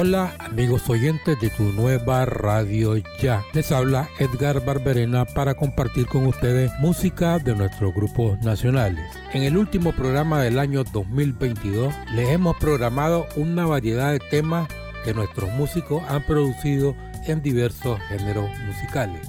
Hola amigos oyentes de tu nueva radio ya. Les habla Edgar Barberena para compartir con ustedes música de nuestros grupos nacionales. En el último programa del año 2022 les hemos programado una variedad de temas que nuestros músicos han producido en diversos géneros musicales.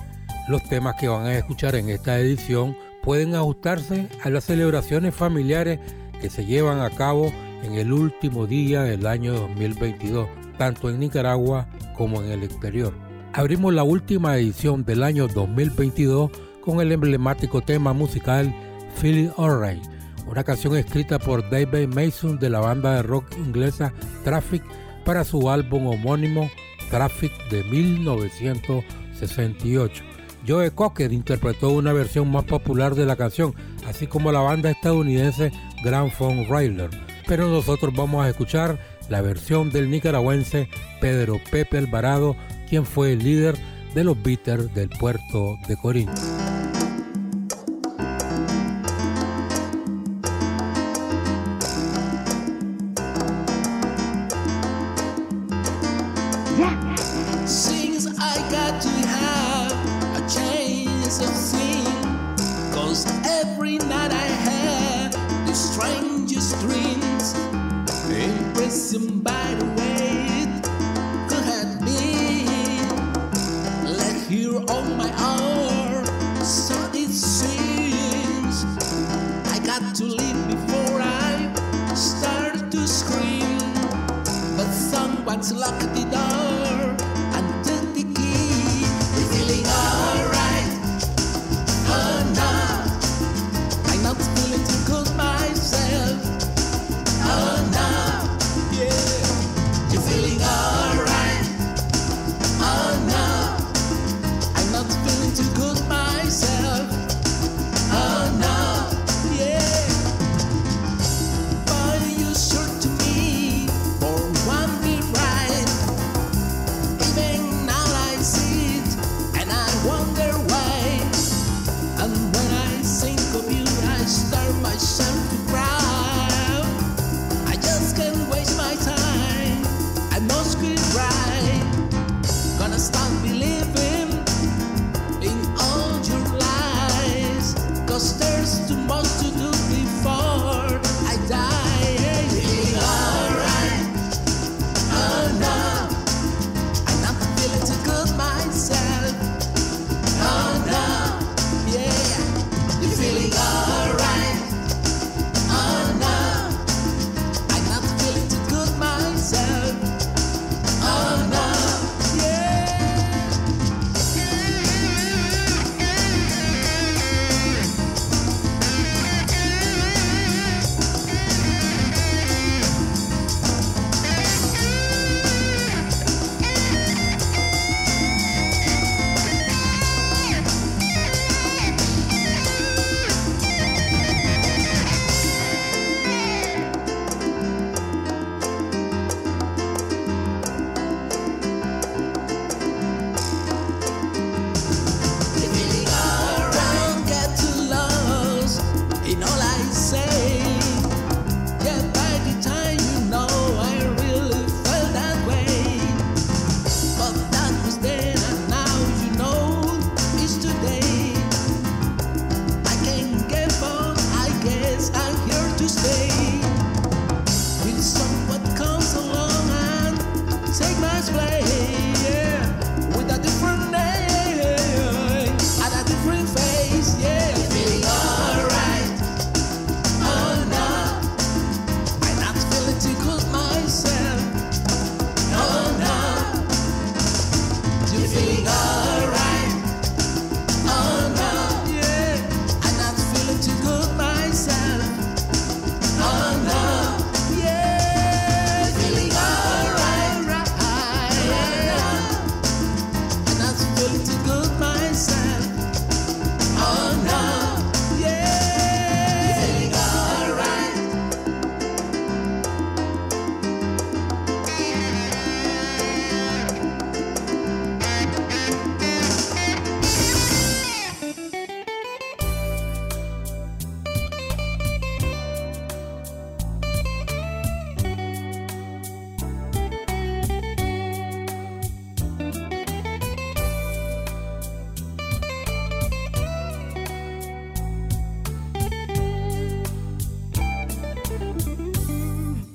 Los temas que van a escuchar en esta edición pueden ajustarse a las celebraciones familiares que se llevan a cabo en el último día del año 2022 tanto en Nicaragua como en el exterior. Abrimos la última edición del año 2022 con el emblemático tema musical Feel Alright, una canción escrita por David Mason de la banda de rock inglesa Traffic para su álbum homónimo Traffic de 1968. Joe Cocker interpretó una versión más popular de la canción, así como la banda estadounidense Grand Funk Railroad. Pero nosotros vamos a escuchar la versión del nicaragüense Pedro Pepe Alvarado, quien fue el líder de los Beaters del puerto de Corinto.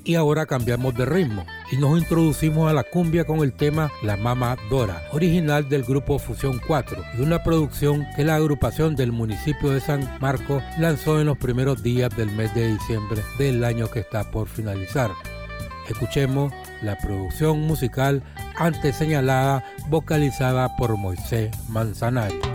Y ahora cambiamos de ritmo y nos introducimos a la cumbia con el tema La Mama Dora, original del grupo Fusión 4 y una producción que la agrupación del municipio de San Marcos lanzó en los primeros días del mes de diciembre del año que está por finalizar. Escuchemos la producción musical antes señalada vocalizada por Moisés Manzanares.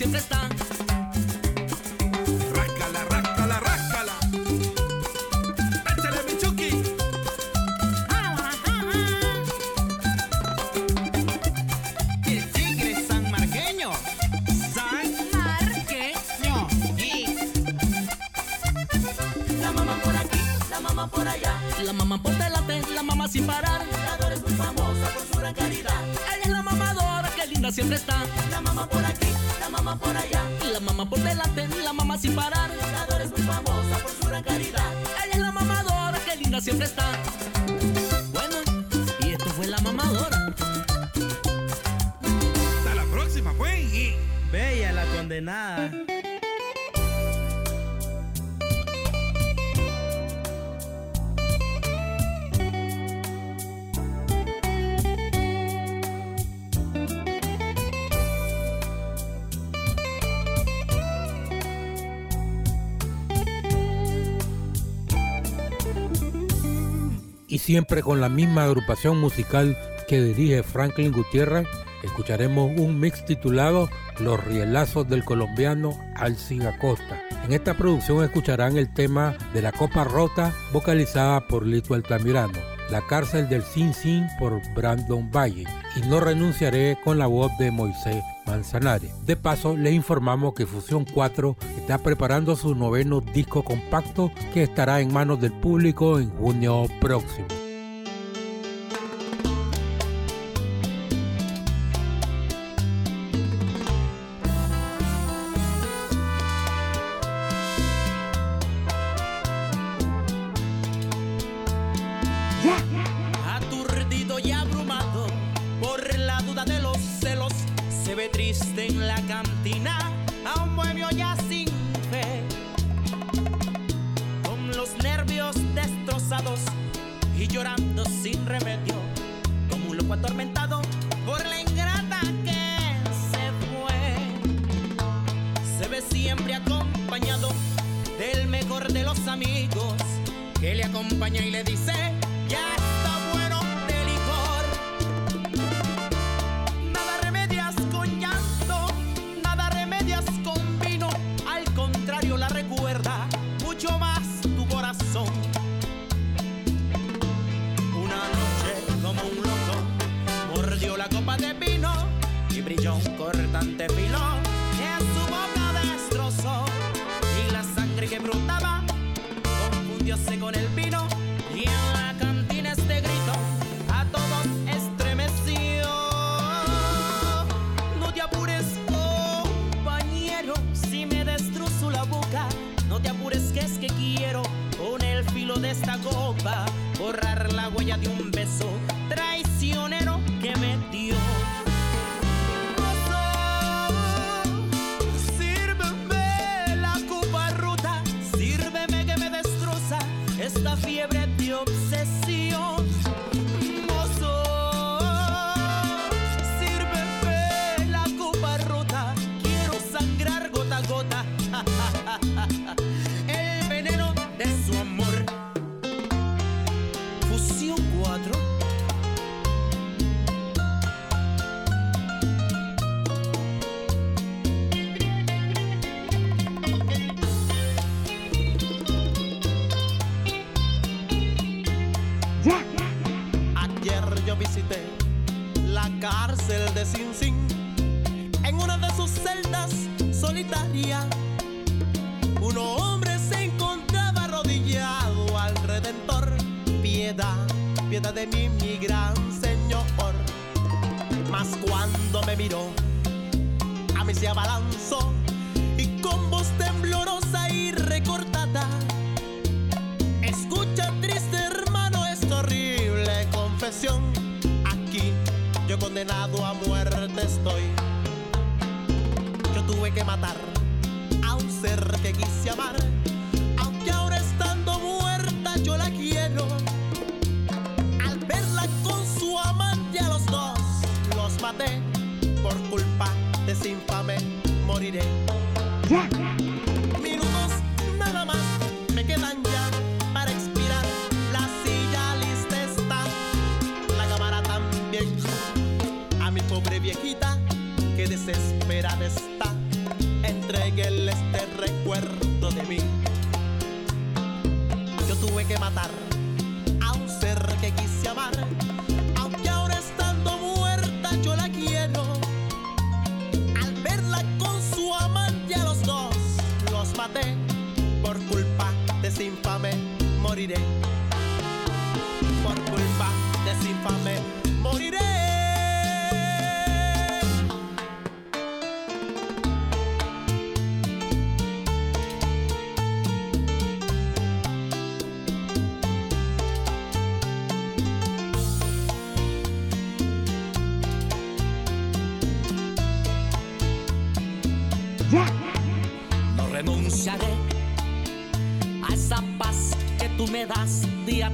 siempre con la misma agrupación musical que dirige Franklin Gutiérrez, escucharemos un mix titulado Los rielazos del colombiano Alcin Acosta. En esta producción escucharán el tema de la Copa Rota vocalizada por Lito Altamirano, La cárcel del Sin Sin por Brandon Valle y No renunciaré con la voz de Moisés Manzanares. De paso, les informamos que Fusión 4 está preparando su noveno disco compacto que estará en manos del público en junio próximo.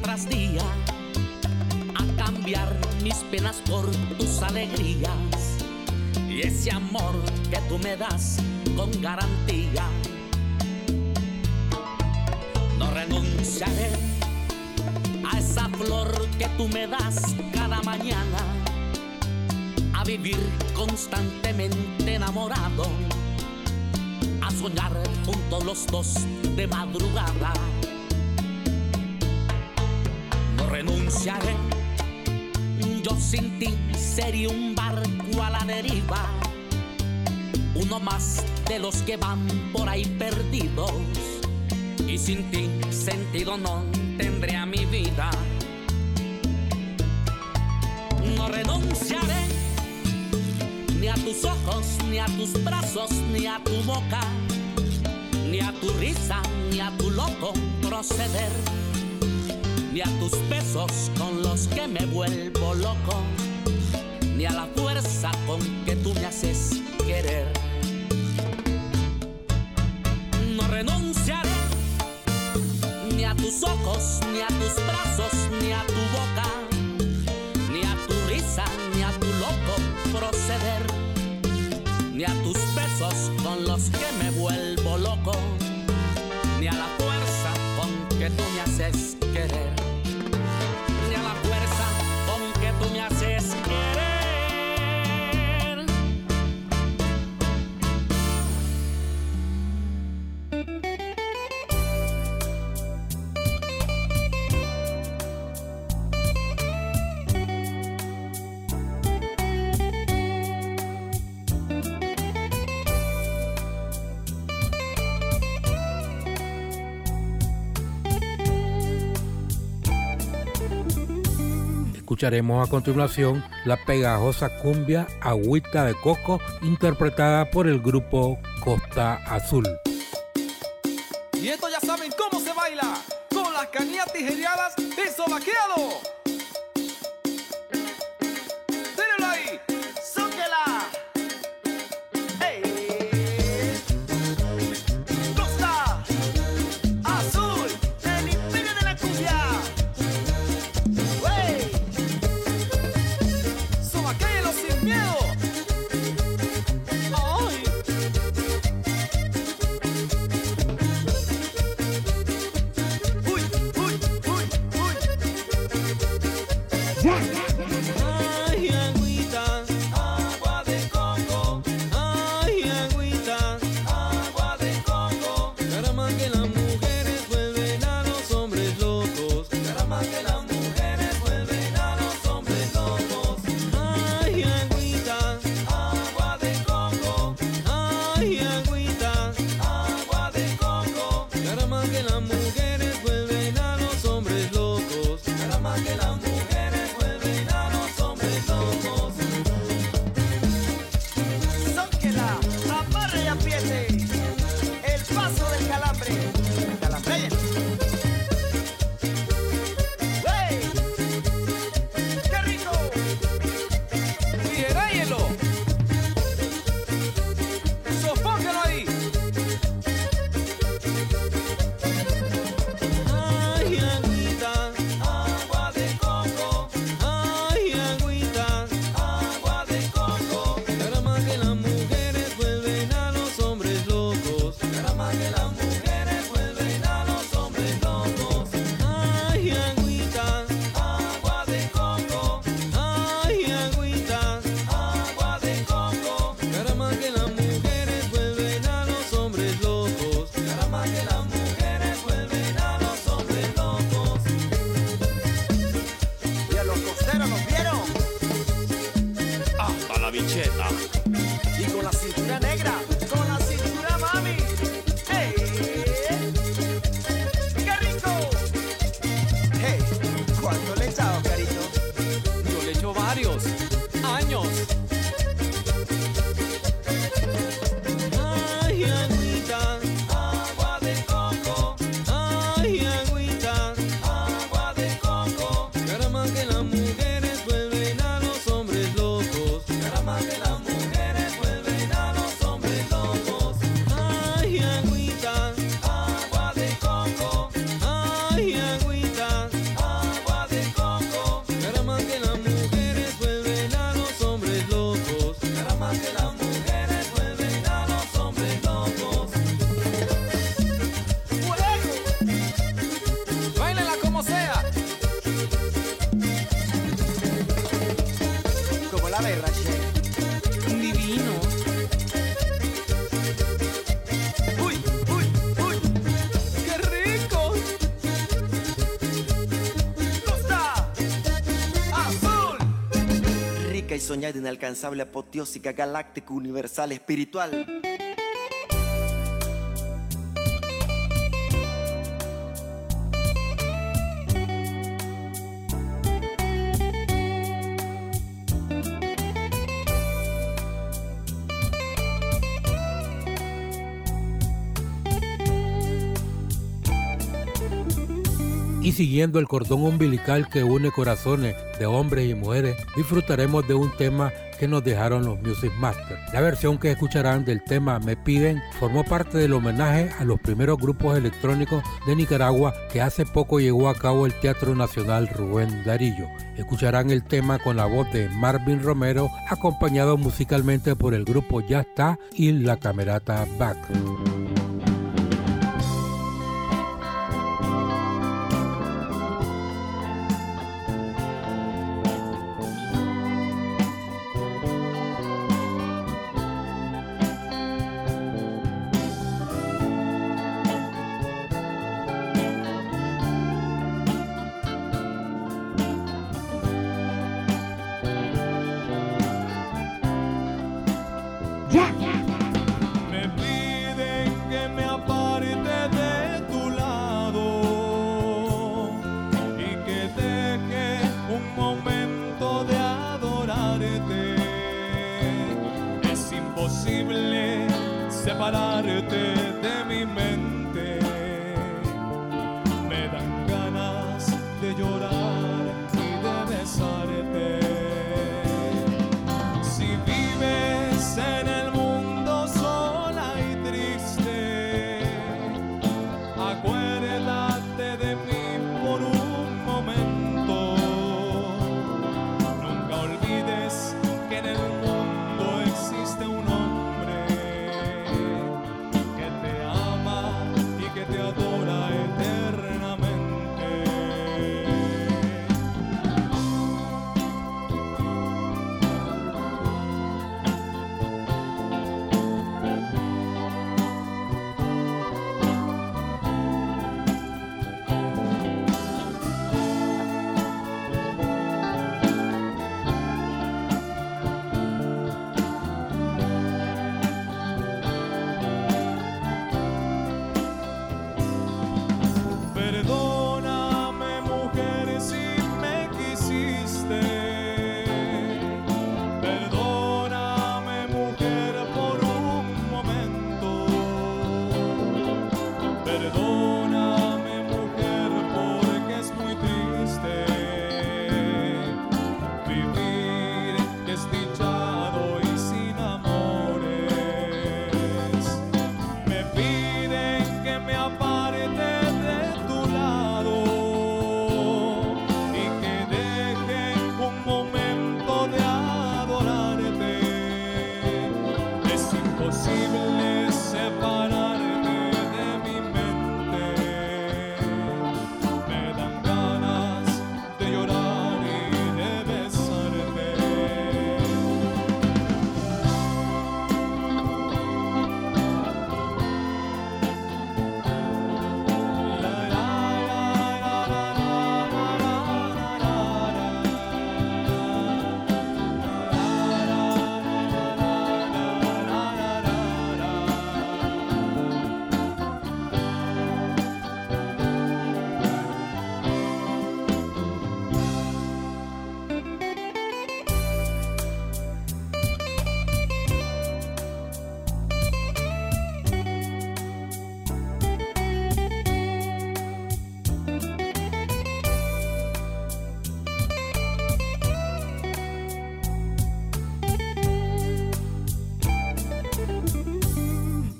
tras día a cambiar mis penas por tus alegrías y ese amor que tú me das con garantía. No renunciaré a esa flor que tú me das cada mañana, a vivir constantemente enamorado, a soñar juntos los dos de madrugada. Yo sin ti sería un barco a la deriva, uno más de los que van por ahí perdidos. Y sin ti sentido no tendría mi vida. No renunciaré ni a tus ojos, ni a tus brazos, ni a tu boca, ni a tu risa, ni a tu loco proceder ni a tus besos con los que me vuelvo loco, ni a la fuerza con que tú me haces querer. No renunciaré ni a tus ojos, ni a tus brazos Escucharemos a continuación la pegajosa cumbia Agüita de Coco interpretada por el grupo Costa Azul. Y esto ya saben cómo se baila, con las canillas tijeriadas y sobaqueado. Soñada, inalcanzable, apoteósica, galáctica, universal, espiritual. Y siguiendo el cordón umbilical que une corazones de hombres y mujeres, disfrutaremos de un tema que nos dejaron los Music Masters. La versión que escucharán del tema Me Piden formó parte del homenaje a los primeros grupos electrónicos de Nicaragua que hace poco llegó a cabo el Teatro Nacional Rubén Darillo. Escucharán el tema con la voz de Marvin Romero, acompañado musicalmente por el grupo Ya Está y la Camerata Back.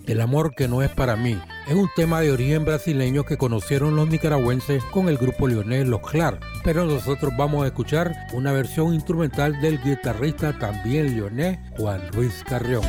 El amor que no es para mí es un tema de origen brasileño que conocieron los nicaragüenses con el grupo leonés Los Clar, pero nosotros vamos a escuchar una versión instrumental del guitarrista también leonés Juan Luis Carrión.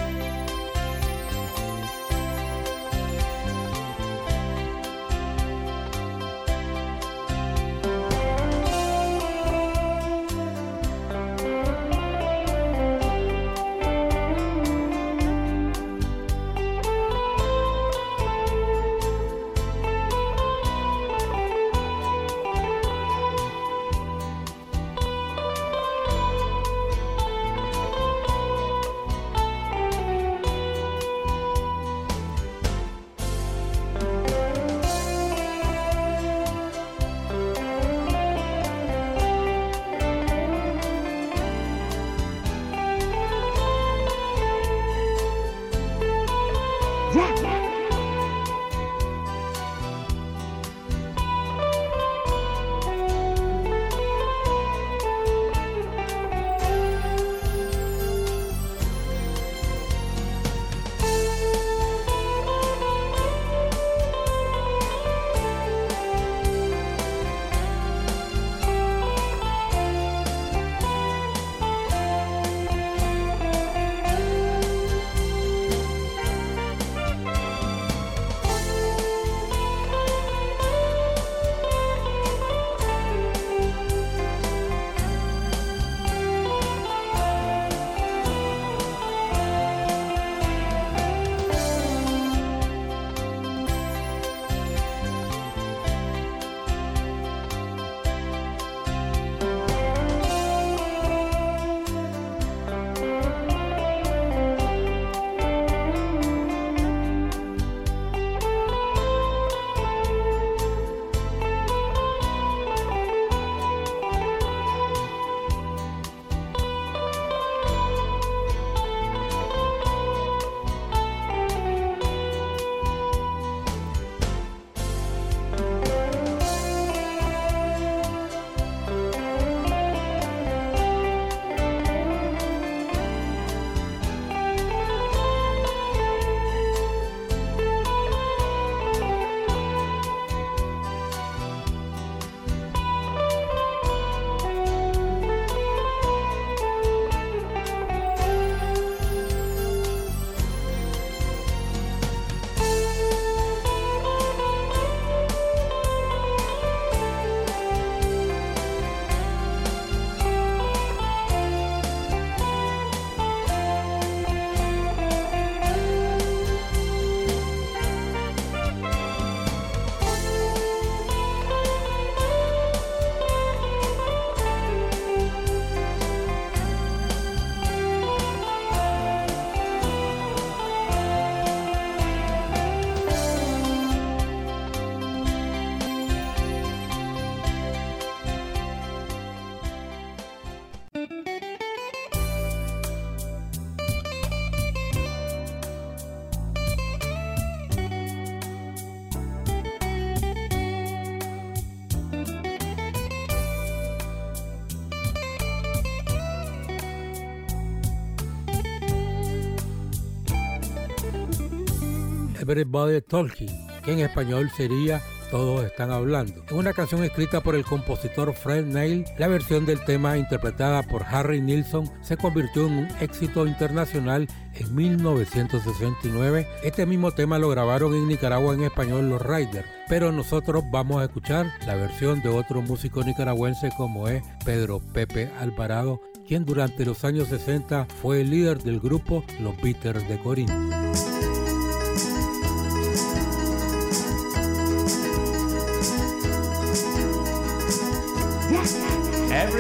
Everybody Talking, que en español sería todos están hablando. En una canción escrita por el compositor Fred Neil, la versión del tema interpretada por Harry Nilsson se convirtió en un éxito internacional en 1969. Este mismo tema lo grabaron en Nicaragua en español los Riders, pero nosotros vamos a escuchar la versión de otro músico nicaragüense como es Pedro Pepe Alvarado, quien durante los años 60 fue el líder del grupo Los Beaters de Corinto.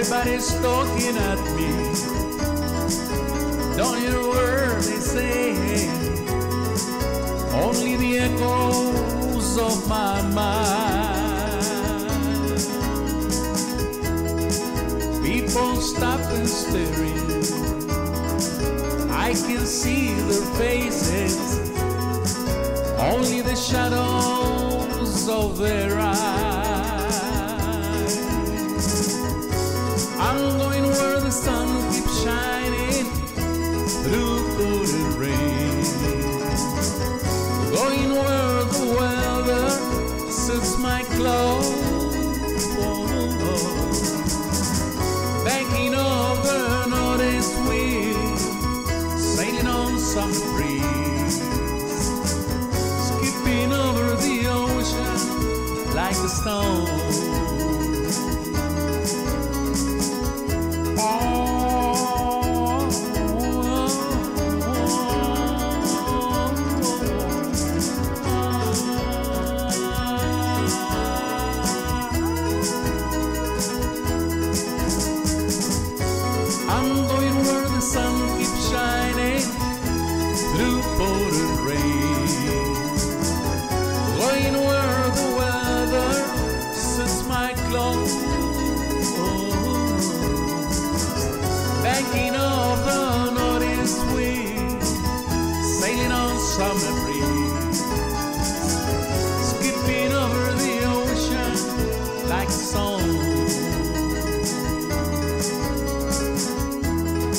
Everybody's talking at me. Don't hear a word they say. Only the echoes of my mind. People stop and staring. I can see their faces. Only the shadows of their eyes.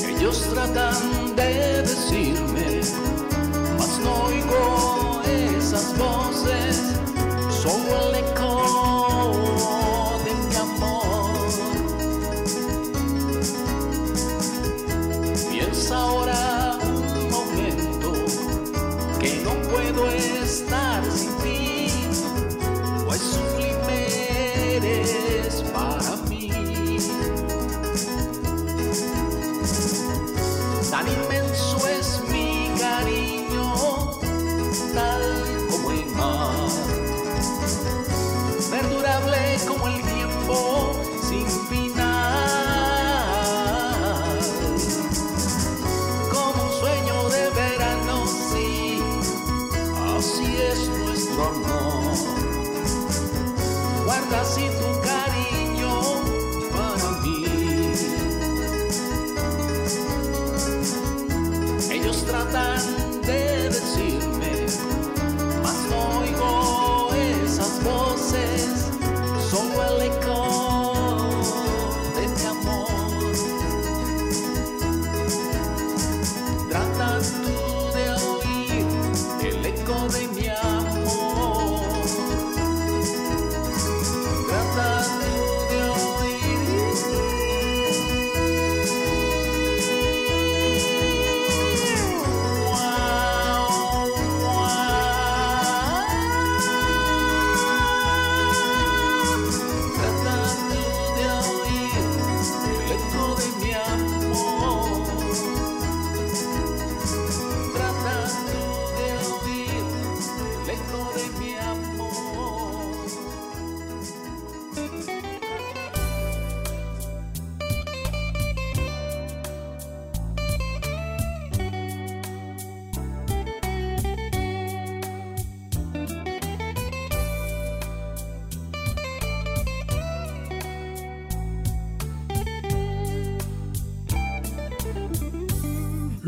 Ellos tratan de decirme, mas no oigo.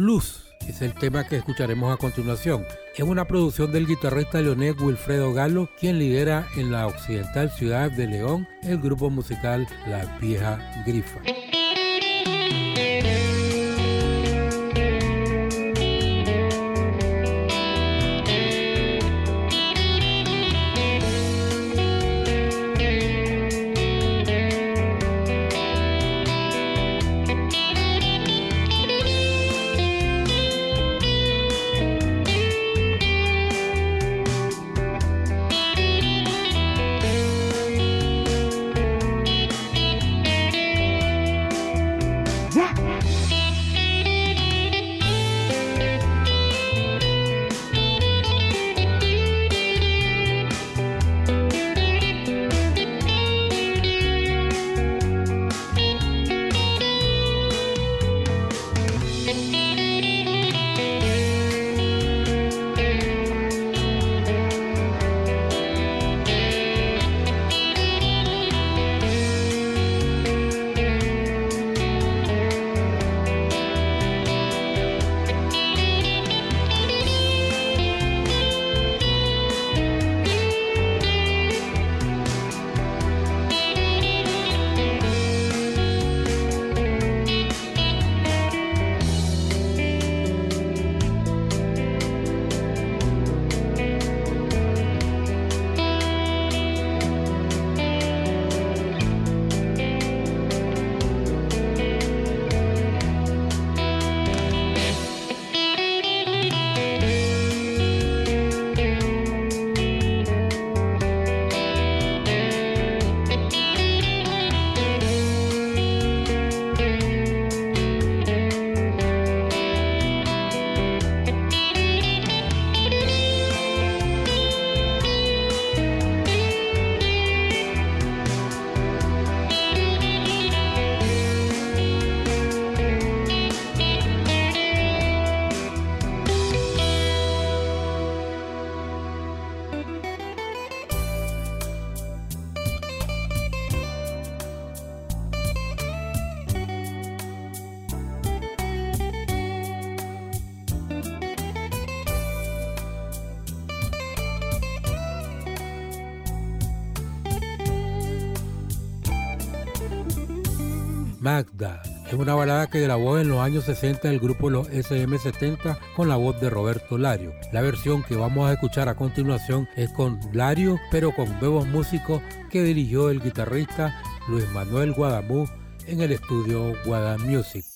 Luz es el tema que escucharemos a continuación. Es una producción del guitarrista Leonel Wilfredo Galo, quien lidera en la occidental ciudad de León el grupo musical La Vieja Grifa. Magda. Es una balada que grabó en los años 60 el grupo Los SM70 con la voz de Roberto Lario. La versión que vamos a escuchar a continuación es con Lario, pero con nuevos músicos que dirigió el guitarrista Luis Manuel Guadamú en el estudio Guadam Music.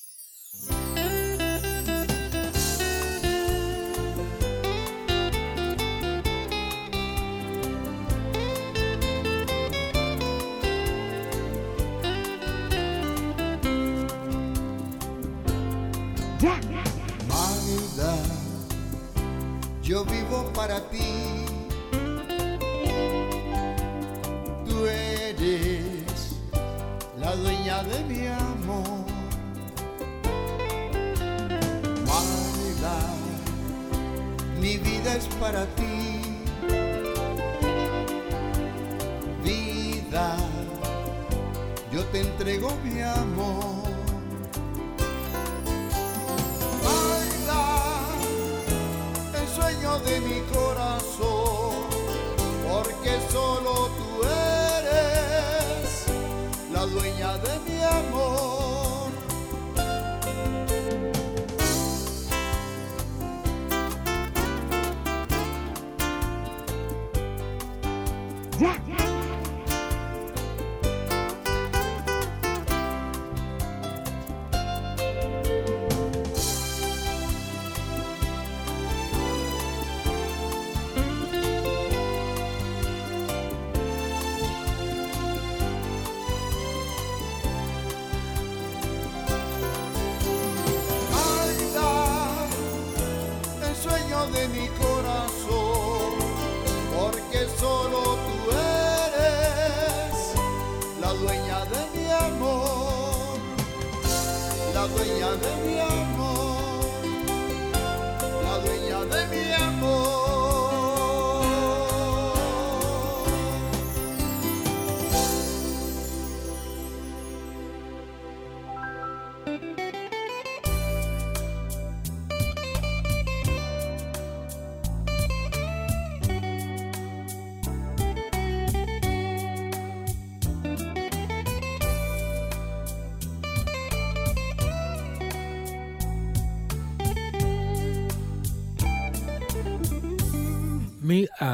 Dueña de mi amor.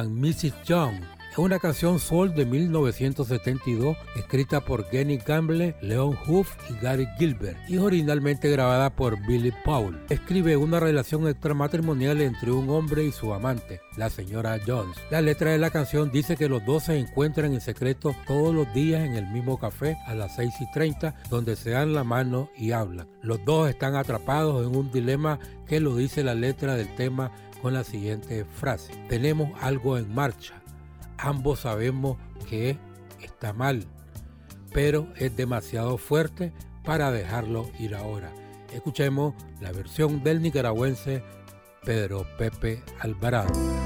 And Mrs. Young. Es una canción soul de 1972 escrita por Kenny Gamble, Leon Huff y Gary Gilbert y originalmente grabada por Billy Paul. Escribe una relación extramatrimonial entre un hombre y su amante, la señora Jones. La letra de la canción dice que los dos se encuentran en secreto todos los días en el mismo café a las 6 y 30 donde se dan la mano y hablan. Los dos están atrapados en un dilema que lo dice la letra del tema con la siguiente frase. Tenemos algo en marcha. Ambos sabemos que está mal, pero es demasiado fuerte para dejarlo ir ahora. Escuchemos la versión del nicaragüense Pedro Pepe Alvarado.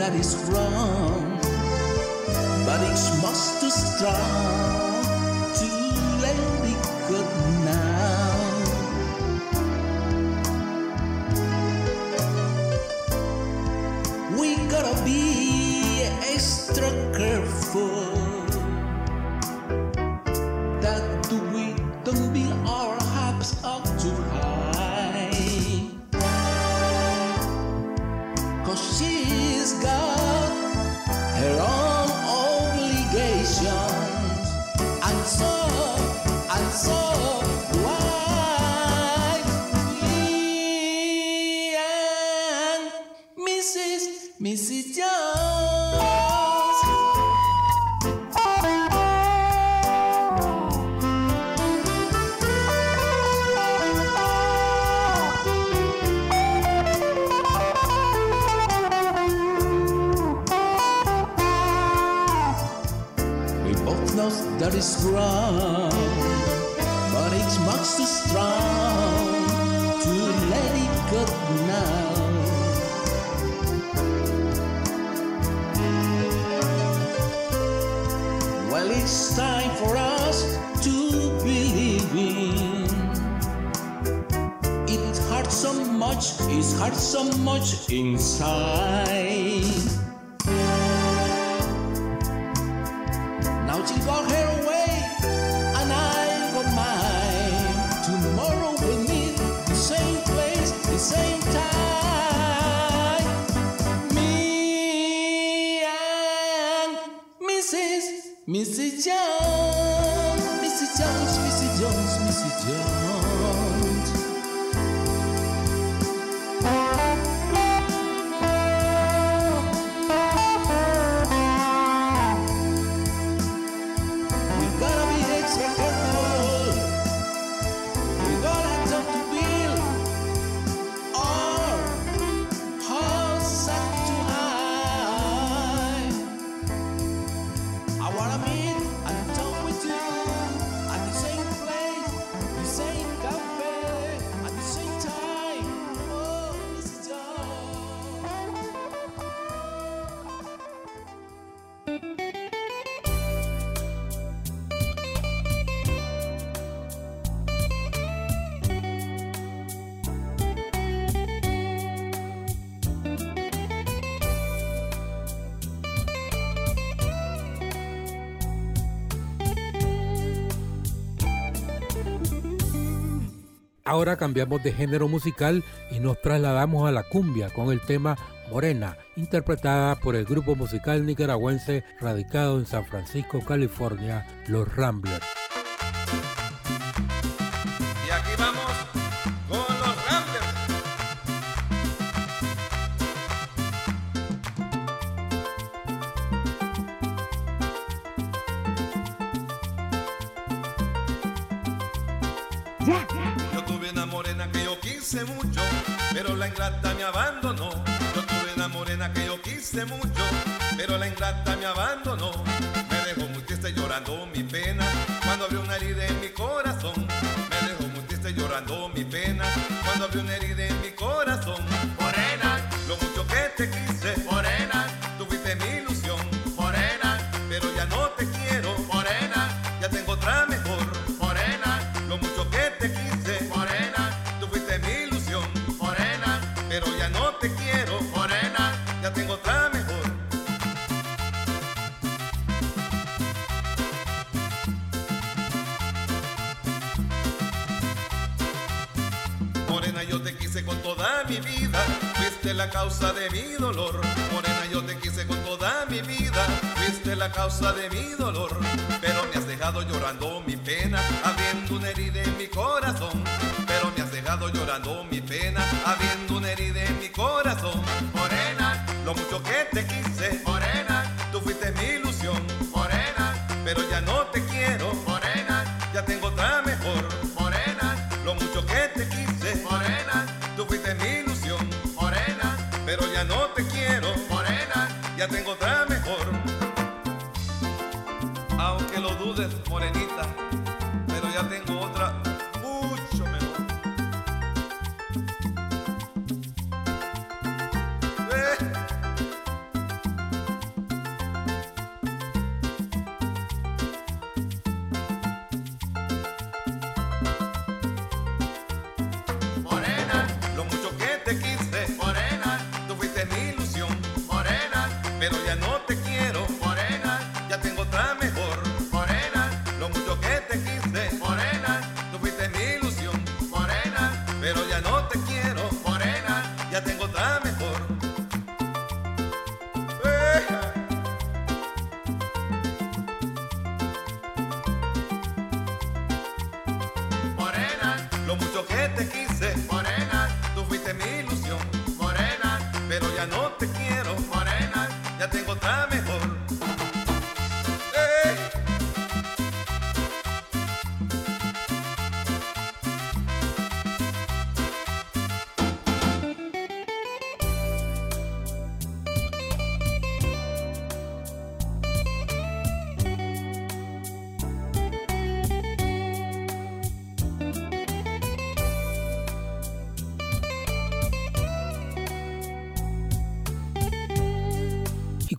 that is wrong, but it's much too strong to let it go now. We gotta be extra careful. Ahora cambiamos de género musical y nos trasladamos a la cumbia con el tema Morena, interpretada por el grupo musical nicaragüense radicado en San Francisco, California, Los Ramblers. Morena, yo te quise con toda mi vida, fuiste la causa de mi dolor. Morena, yo te quise con toda mi vida, fuiste la causa de mi dolor. Pero me has dejado llorando mi pena, habiendo una herida en mi corazón. Pero me has dejado llorando mi pena, habiendo una herida en mi corazón.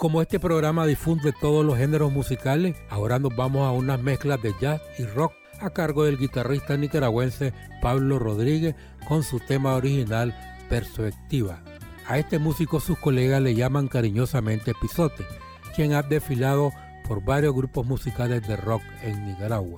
Como este programa difunde todos los géneros musicales, ahora nos vamos a unas mezclas de jazz y rock a cargo del guitarrista nicaragüense Pablo Rodríguez con su tema original Perspectiva. A este músico sus colegas le llaman cariñosamente Pisote, quien ha desfilado por varios grupos musicales de rock en Nicaragua.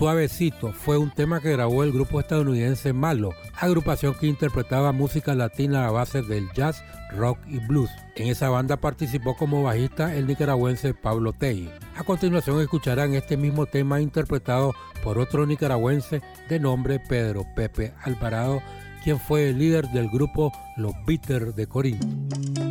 Suavecito fue un tema que grabó el grupo estadounidense Malo, agrupación que interpretaba música latina a base del jazz, rock y blues. En esa banda participó como bajista el nicaragüense Pablo Tey. A continuación escucharán este mismo tema interpretado por otro nicaragüense de nombre Pedro Pepe Alvarado, quien fue el líder del grupo Los Bitter de Corinto.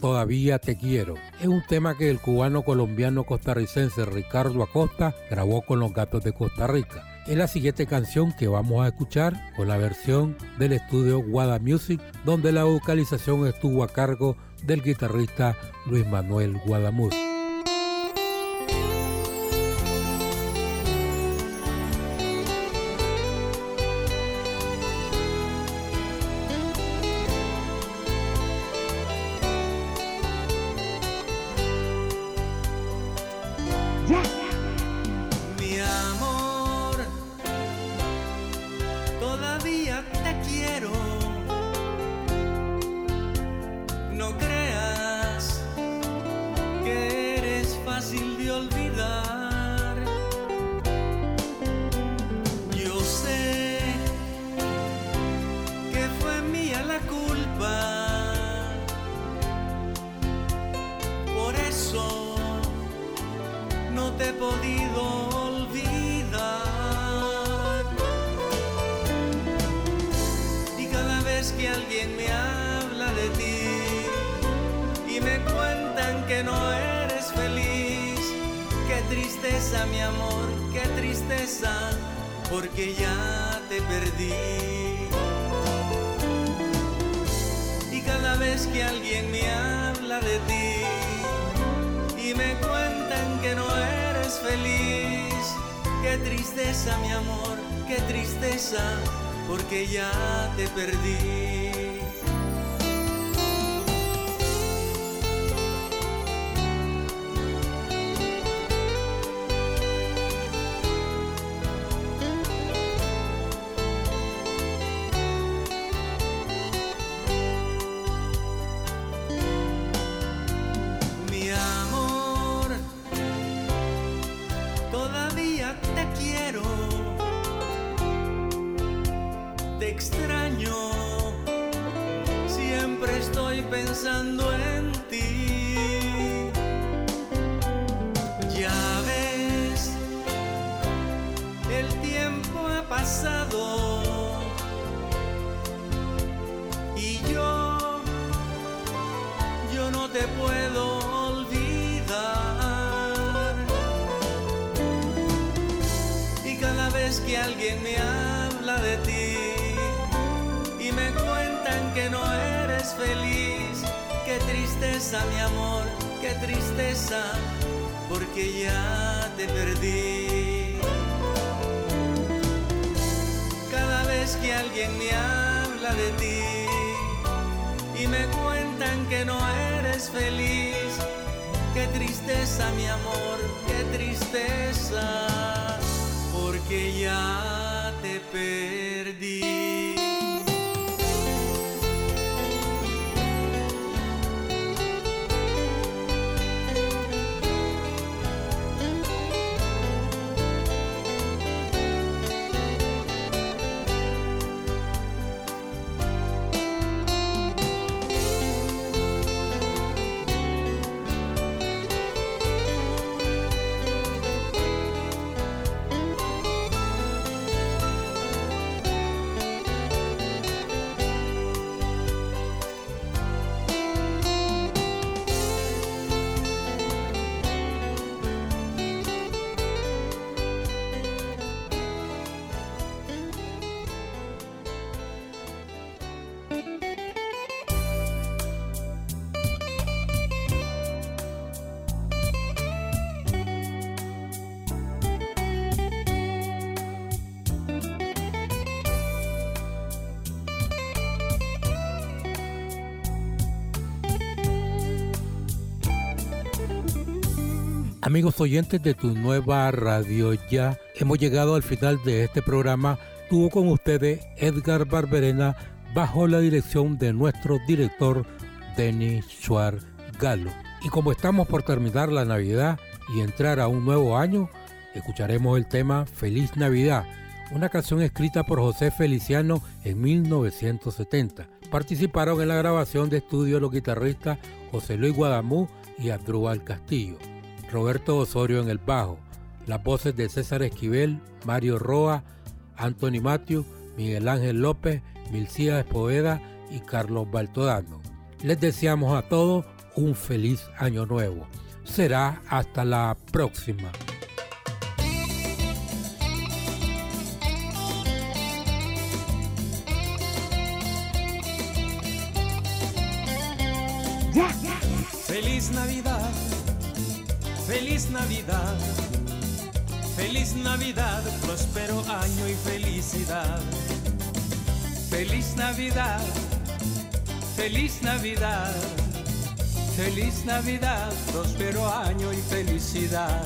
Todavía te quiero. Es un tema que el cubano colombiano costarricense Ricardo Acosta grabó con los gatos de Costa Rica. Es la siguiente canción que vamos a escuchar con la versión del estudio Guada Music, donde la vocalización estuvo a cargo del guitarrista Luis Manuel Guadamuz. mi amor. Amigos oyentes de tu nueva radio ya, hemos llegado al final de este programa. Tuvo con ustedes Edgar Barberena bajo la dirección de nuestro director Denis Schwartz Galo. Y como estamos por terminar la Navidad y entrar a un nuevo año, escucharemos el tema Feliz Navidad, una canción escrita por José Feliciano en 1970. Participaron en la grabación de estudio los guitarristas José Luis Guadamú y Adrúbal Castillo. Roberto Osorio en el bajo, las voces de César Esquivel, Mario Roa, Anthony Matthew, Miguel Ángel López, Milcía Espoveda y Carlos Baltodano. Les deseamos a todos un feliz año nuevo. Será hasta la próxima. Feliz Navidad, feliz Navidad, feliz Navidad, próspero año y felicidad. Feliz Navidad, feliz Navidad, feliz Navidad, próspero año y felicidad.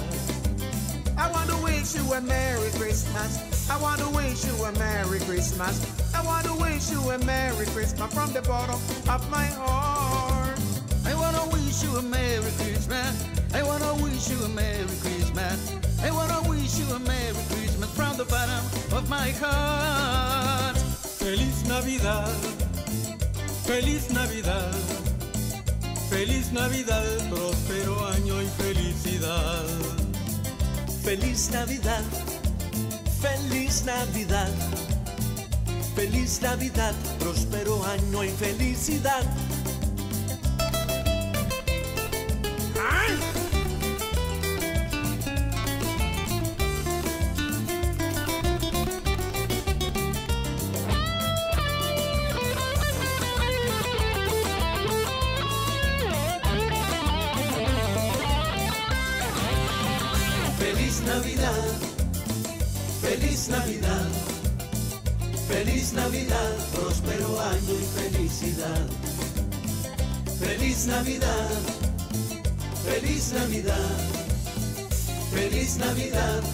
I want to wish you a Merry Christmas. I want to wish you a Merry Christmas. I want to wish you a Merry Christmas from the bottom of my heart. I want to wish you a Merry Christmas. I want to wish you a Merry Christmas. I want to wish you a Merry Christmas from the bottom of my heart. Feliz Navidad, feliz Navidad, feliz Navidad, próspero año y felicidad. Feliz Navidad, feliz Navidad, feliz Navidad, próspero año y felicidad. Navidad,